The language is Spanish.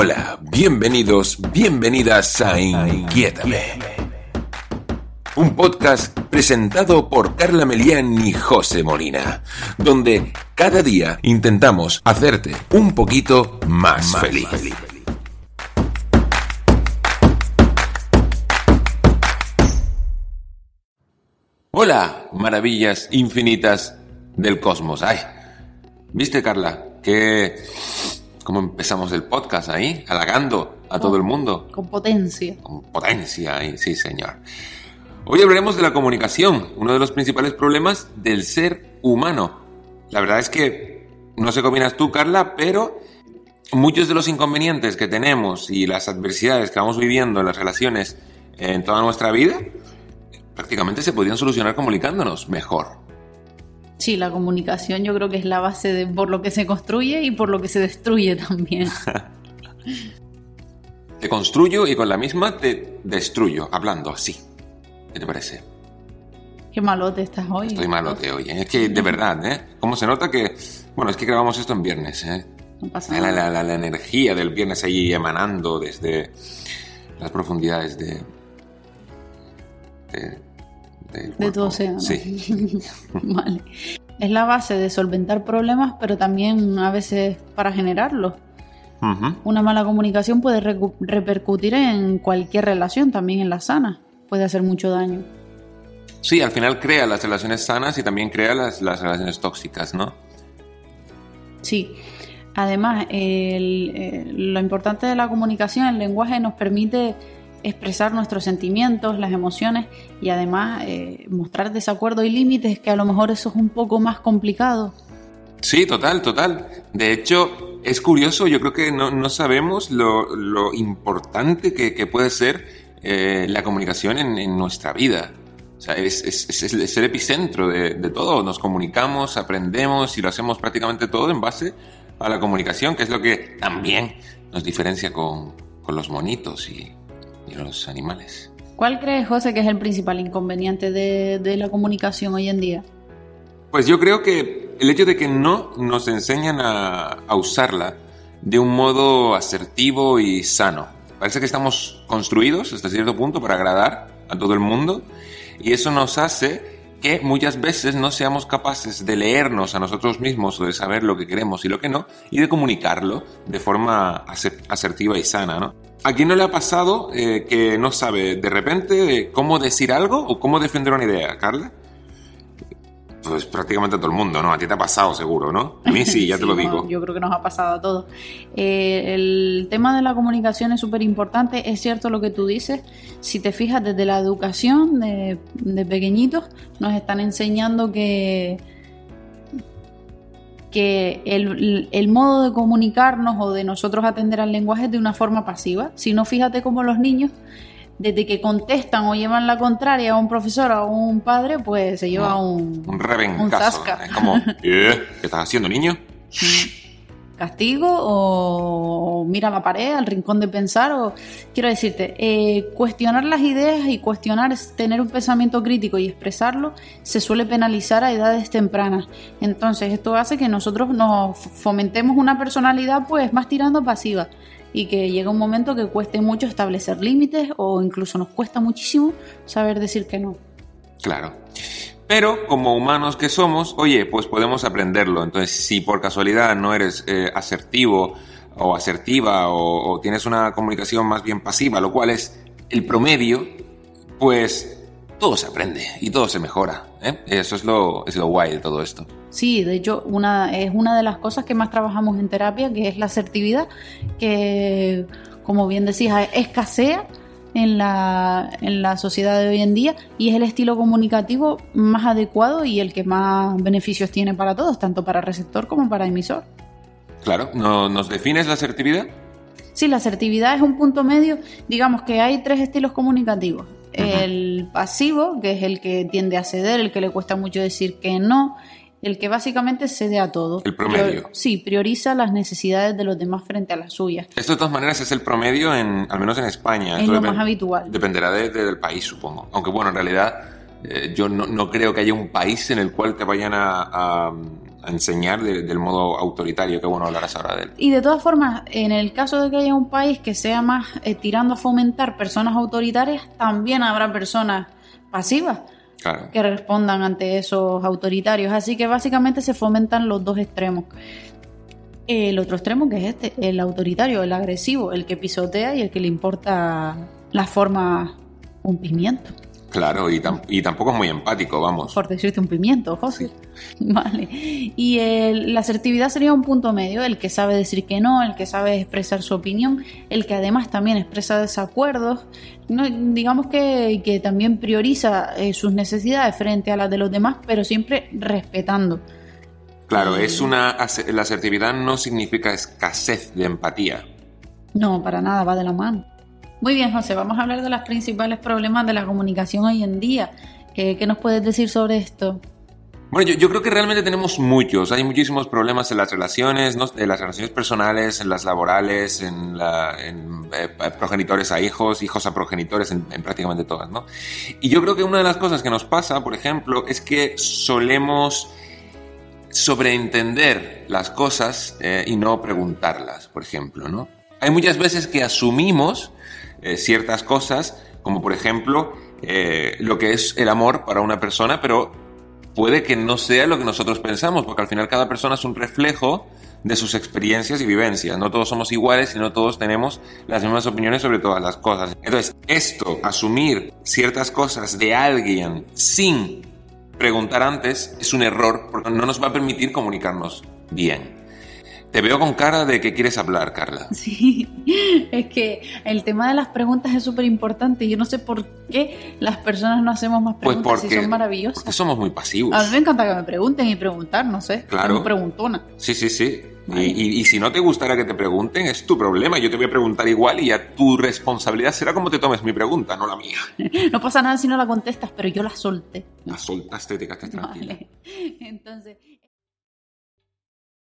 Hola, bienvenidos, bienvenidas a Inquiétame. Un podcast presentado por Carla Melián y José Molina, donde cada día intentamos hacerte un poquito más, feliz. Hola, maravillas infinitas del cosmos. Ay, ¿viste Carla? Que cómo empezamos el podcast ahí, halagando a todo el mundo. Con potencia. Con potencia, sí señor. Hoy hablaremos de la comunicación, uno de los principales problemas del ser humano. La verdad es que, no sé qué opinas tú, Carla, pero muchos de los inconvenientes que tenemos y las adversidades que vamos viviendo en las relaciones en toda nuestra vida, prácticamente se podrían solucionar comunicándonos mejor. Sí, la comunicación yo creo que es la base de por lo que se construye y por lo que se destruye también. te construyo y con la misma te destruyo, hablando así. ¿Qué te parece? Qué malote estás hoy. Estoy malote hoy. ¿eh? Es que de verdad, ¿eh? ¿Cómo se nota que... Bueno, es que grabamos esto en viernes, ¿eh? No pasa nada. La, la, la, energía del viernes ahí emanando desde las profundidades de... de de tu océano. Sí. vale. Es la base de solventar problemas, pero también a veces para generarlos. Una mala comunicación puede repercutir en cualquier relación, también en la sana. Puede hacer mucho daño. Sí, al final crea las relaciones sanas y también crea las, las relaciones tóxicas, ¿no? Sí. Además, lo importante de la comunicación, el lenguaje nos permite expresar nuestros sentimientos, las emociones y además eh, mostrar desacuerdo y límites, que a lo mejor eso es un poco más complicado. Sí, total, total. De hecho, es curioso, yo creo que no, sabemos lo, importante que, puede ser eh, la comunicación en, nuestra vida. O sea, es, el epicentro de, todo. Nos comunicamos, aprendemos y lo hacemos prácticamente todo en base a la comunicación, que es lo que también nos diferencia con, con los monitos y, y los animales. ¿Cuál crees, José, que es el principal inconveniente de, la comunicación hoy en día? Pues yo creo que el hecho de que no nos enseñan a, usarla de un modo asertivo y sano. Parece que estamos construidos hasta cierto punto para agradar a todo el mundo y eso nos hace que muchas veces no seamos capaces de leernos a nosotros mismos o de saber lo que queremos y lo que no y de comunicarlo de forma asertiva y sana, ¿no? ¿A quién no le ha pasado eh, que no sabe de repente cómo decir algo o cómo defender una idea, Carla? Pues prácticamente a todo el mundo, ¿no? A ti te ha pasado seguro, ¿no? A mí sí, ya te lo digo. yo creo que nos ha pasado a todos. Eh, el tema de la comunicación es súper importante. Es cierto lo que tú dices. Si te fijas, desde la educación de, de pequeñitos nos están enseñando que que el, modo de comunicarnos o de nosotros atender al lenguaje es de una forma pasiva. Si no, fíjate cómo los niños, desde que contestan o llevan la contraria a un profesor o a un padre, pues se lleva un... Un rebencazo. es como, ¿qué estás haciendo, niño? Castigo o, mira la pared, al rincón de pensar o quiero decirte, eh, cuestionar las ideas y cuestionar, tener un pensamiento crítico y expresarlo se suele penalizar a edades tempranas. Entonces esto hace que nosotros nos fomentemos una personalidad pues más tirando pasiva y que llega un momento que cueste mucho establecer límites o incluso nos cuesta muchísimo saber decir que no. Claro. Pero como humanos que somos, oye, pues podemos aprenderlo. Entonces, si por casualidad no eres eh, asertivo o asertiva o, tienes una comunicación más bien pasiva, lo cual es el promedio, pues todo se aprende y todo se mejora. ¿eh? Eso es lo, es lo guay de todo esto. Sí, de hecho, una, es una de las cosas que más trabajamos en terapia, que es la asertividad, que, como bien decías, escasea en la, en la sociedad de hoy en día y es el estilo comunicativo más adecuado y el que más beneficios tiene para todos, tanto para receptor como para emisor. Claro, ¿nos defines la asertividad? Sí, la asertividad es un punto medio, digamos que hay tres estilos comunicativos. El pasivo, que es el que tiende a ceder, el que le cuesta mucho decir que no, el que básicamente cede a todo. El promedio. sí, prioriza las necesidades de los demás frente a las suyas. Esto de todas maneras es el promedio, en, al menos en España. Es lo más habitual. Dependerá del país, supongo. Aunque bueno, en realidad eh, yo no, creo que haya un país en el cual te vayan a, a enseñar del modo autoritario, que bueno, hablarás ahora de él. Y de todas formas, en el caso de que haya un país que sea más eh, tirando a fomentar personas autoritarias, también habrá personas pasivas. Que respondan ante esos autoritarios. Así que básicamente se fomentan los dos extremos. El otro extremo que es este, el autoritario, el agresivo, el que pisotea y el que le importa la forma un pimiento. Claro, y, y, tampoco es muy empático, vamos. Por decirte un pimiento, José. Vale. Y la asertividad sería un punto medio, el que sabe decir que no, el que sabe expresar su opinión, el que además también expresa desacuerdos, no, digamos que, que también prioriza eh, sus necesidades frente a las de los demás, pero siempre respetando. Claro, es una la asertividad no significa escasez de empatía. No, para nada, va de la mano. Muy bien, José, vamos a hablar de los principales problemas de la comunicación hoy en día. ¿Qué, nos puedes decir sobre esto? Bueno, yo, creo que realmente tenemos muchos. Hay muchísimos problemas en las relaciones, en las relaciones personales, en las laborales, en, eh, progenitores a hijos, hijos a progenitores, en, prácticamente todas, ¿no? Y yo creo que una de las cosas que nos pasa, por ejemplo, es que solemos sobreentender las cosas eh, y no preguntarlas, por ejemplo, ¿no? Hay muchas veces que asumimos eh, ciertas cosas, como por ejemplo eh, lo que es el amor para una persona, pero puede que no sea lo que nosotros pensamos, porque al final cada persona es un reflejo de sus experiencias y vivencias. No todos somos iguales y no todos tenemos las mismas opiniones sobre todas las cosas. Entonces, esto, asumir ciertas cosas de alguien sin preguntar antes, es un error porque no nos va a permitir comunicarnos bien. Te veo con cara de que quieres hablar, Carla. Sí, es que el tema de las preguntas es súper importante. Yo no sé por qué las personas no hacemos más pues preguntas si son maravillosas. Porque somos muy pasivos. A mí me encanta que me pregunten y preguntar, no sé. Claro. preguntona. Sí, sí, sí. Y, y, si no te gustara que te pregunten, es tu problema. Yo te voy a preguntar igual y ya tu responsabilidad será como te tomes mi pregunta, no la mía. no pasa nada si no la contestas, pero yo la solté. La soltaste, te quedaste tranquila. Vale. Entonces...